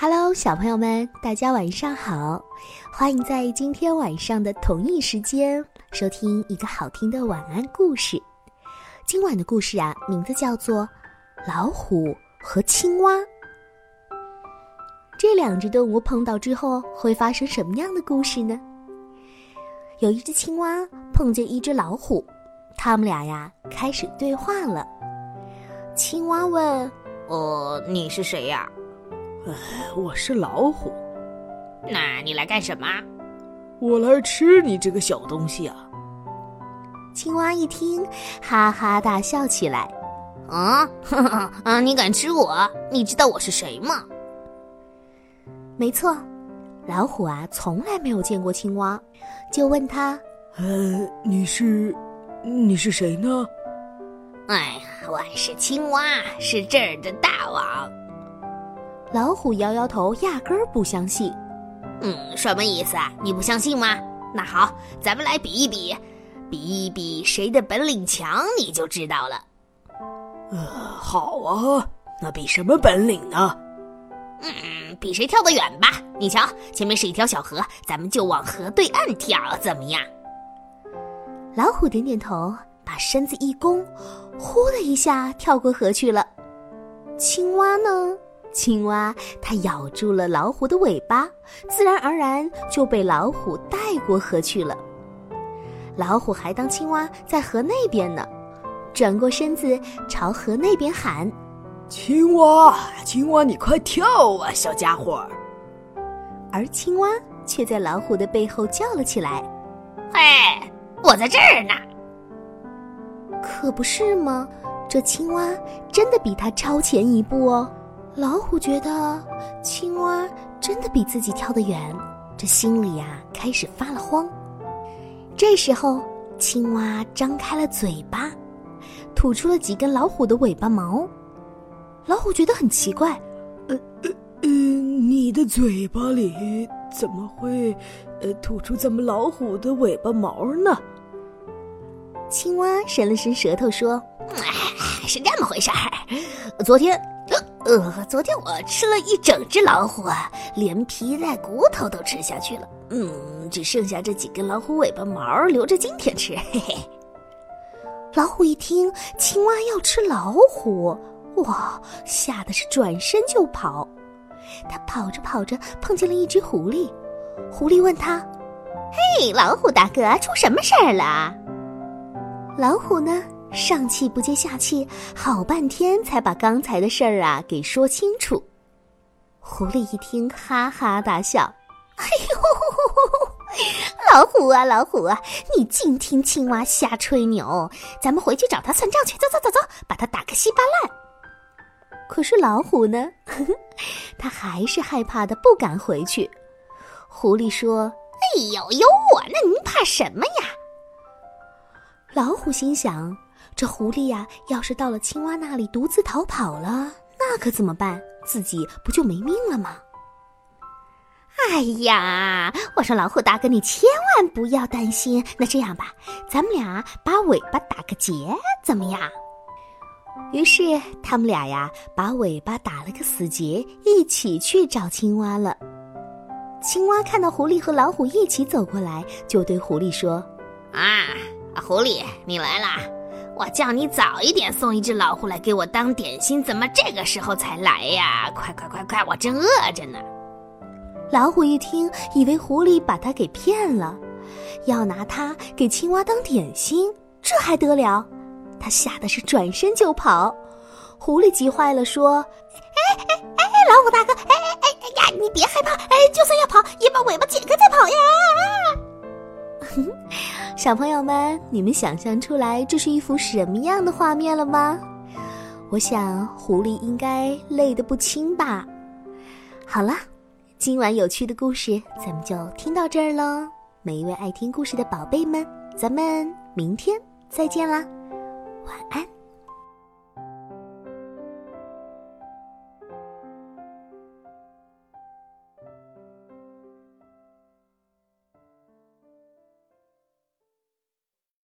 Hello，小朋友们，大家晚上好！欢迎在今天晚上的同一时间收听一个好听的晚安故事。今晚的故事啊，名字叫做《老虎和青蛙》。这两只动物碰到之后会发生什么样的故事呢？有一只青蛙碰见一只老虎，他们俩呀开始对话了。青蛙问：“呃，你是谁呀？”我是老虎，那你来干什么？我来吃你这个小东西啊！青蛙一听，哈哈大笑起来。啊，啊！你敢吃我？你知道我是谁吗？没错，老虎啊，从来没有见过青蛙，就问他：“呃，你是，你是谁呢？”哎呀，我是青蛙，是这儿的大王。老虎摇摇头，压根儿不相信。嗯，什么意思啊？你不相信吗？那好，咱们来比一比，比一比谁的本领强，你就知道了。呃，好啊，那比什么本领呢？嗯，比谁跳得远吧。你瞧，前面是一条小河，咱们就往河对岸跳，怎么样？老虎点点头，把身子一弓，呼的一下跳过河去了。青蛙呢？青蛙它咬住了老虎的尾巴，自然而然就被老虎带过河去了。老虎还当青蛙在河那边呢，转过身子朝河那边喊：“青蛙，青蛙，你快跳啊，小家伙！”而青蛙却在老虎的背后叫了起来：“嘿，我在这儿呢！”可不是吗？这青蛙真的比它超前一步哦。老虎觉得青蛙真的比自己跳得远，这心里呀开始发了慌。这时候，青蛙张开了嘴巴，吐出了几根老虎的尾巴毛。老虎觉得很奇怪，呃呃呃，你的嘴巴里怎么会呃吐出咱们老虎的尾巴毛呢？青蛙伸了伸舌头说：“是这么回事儿，昨天。”呃，昨天我吃了一整只老虎啊，连皮带骨头都吃下去了。嗯，只剩下这几根老虎尾巴毛留着今天吃。嘿嘿。老虎一听青蛙要吃老虎，哇，吓得是转身就跑。他跑着跑着碰见了一只狐狸，狐狸问他：“嘿，老虎大哥，出什么事儿了？”老虎呢？上气不接下气，好半天才把刚才的事儿啊给说清楚。狐狸一听，哈哈大笑：“哎呦，老虎啊，老虎啊，你净听青蛙瞎吹牛！咱们回去找他算账去，走走走走，把他打个稀巴烂。”可是老虎呢，他还是害怕的，不敢回去。狐狸说：“哎呦，有我呢，您怕什么呀？”老虎心想。这狐狸呀，要是到了青蛙那里独自逃跑了，那可怎么办？自己不就没命了吗？哎呀，我说老虎大哥，你千万不要担心。那这样吧，咱们俩把尾巴打个结，怎么样？于是他们俩呀，把尾巴打了个死结，一起去找青蛙了。青蛙看到狐狸和老虎一起走过来，就对狐狸说：“啊，狐狸，你来啦！”我叫你早一点送一只老虎来给我当点心，怎么这个时候才来呀？快快快快，我正饿着呢！老虎一听，以为狐狸把它给骗了，要拿它给青蛙当点心，这还得了？他吓得是转身就跑。狐狸急坏了，说：“哎哎哎，老虎大哥，哎哎哎哎呀，你别害怕，哎，就算要跑，也把尾巴解开再小朋友们，你们想象出来这是一幅什么样的画面了吗？我想狐狸应该累得不轻吧。好了，今晚有趣的故事咱们就听到这儿喽。每一位爱听故事的宝贝们，咱们明天再见啦，晚安。